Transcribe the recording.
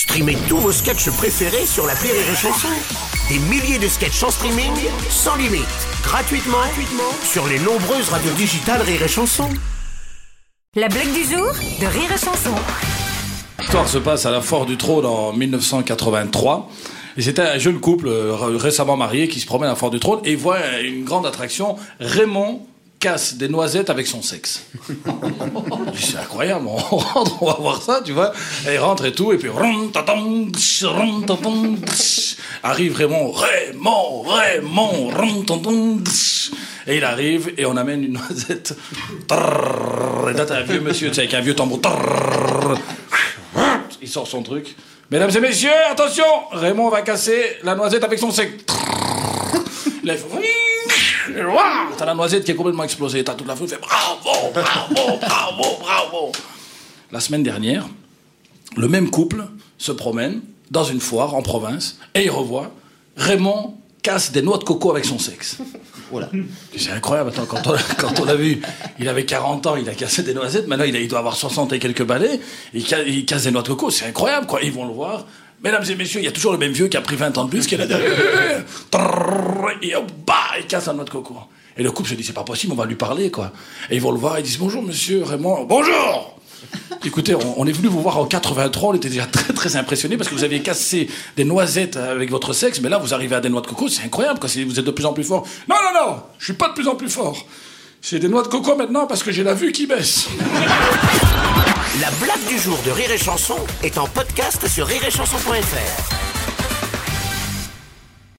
Streamez tous vos sketchs préférés sur la Rire et Chanson. Des milliers de sketchs en streaming, sans limite, gratuitement, gratuitement sur les nombreuses radios digitales Rire et Chanson. La blague du jour de Rire et Chanson. L'histoire se passe à la Fort du Trône en 1983. Et c'était un jeune couple euh, récemment marié qui se promène à la Fort du Trône et voit une grande attraction. Raymond casse des noisettes avec son sexe. c'est incroyable, on rentre, on va voir ça, tu vois. Il rentre et tout, et puis arrive Raymond, Raymond, Raymond, et il arrive et on amène une noisette. Et là, t'as un vieux monsieur, avec un vieux tambour. Il sort son truc. Mesdames et messieurs, attention, Raymond va casser la noisette avec son sexe. Là, il faut... T'as la noisette qui est complètement explosée. T'as toute la foule qui fait bravo, bravo, bravo, bravo. La semaine dernière, le même couple se promène dans une foire en province et il revoit Raymond casse des noix de coco avec son sexe. Voilà. C'est incroyable. Attends, quand on, quand on l'a vu, il avait 40 ans, il a cassé des noisettes. Maintenant, il, il doit avoir 60 et quelques balais. Il, il casse des noix de coco. C'est incroyable, quoi. Ils vont le voir. Mesdames et messieurs, il y a toujours le même vieux qui a pris 20 ans de plus, qui est là. Et il casse un noix de coco. Et le couple se dit, c'est pas possible, on va lui parler, quoi. Et ils vont le voir, ils disent, bonjour monsieur Raymond. Bonjour Écoutez, on, est venu vous voir en 83, on était déjà très très impressionnés parce que vous aviez cassé des noisettes avec votre sexe, mais là vous arrivez à des noix de coco, c'est incroyable, quoi. Vous êtes de plus en plus fort. Non, non, non, je suis pas de plus en plus fort. J'ai des noix de coco maintenant parce que j'ai la vue qui baisse. La blague du jour de Rire et Chanson est en podcast sur rireetchanson.fr.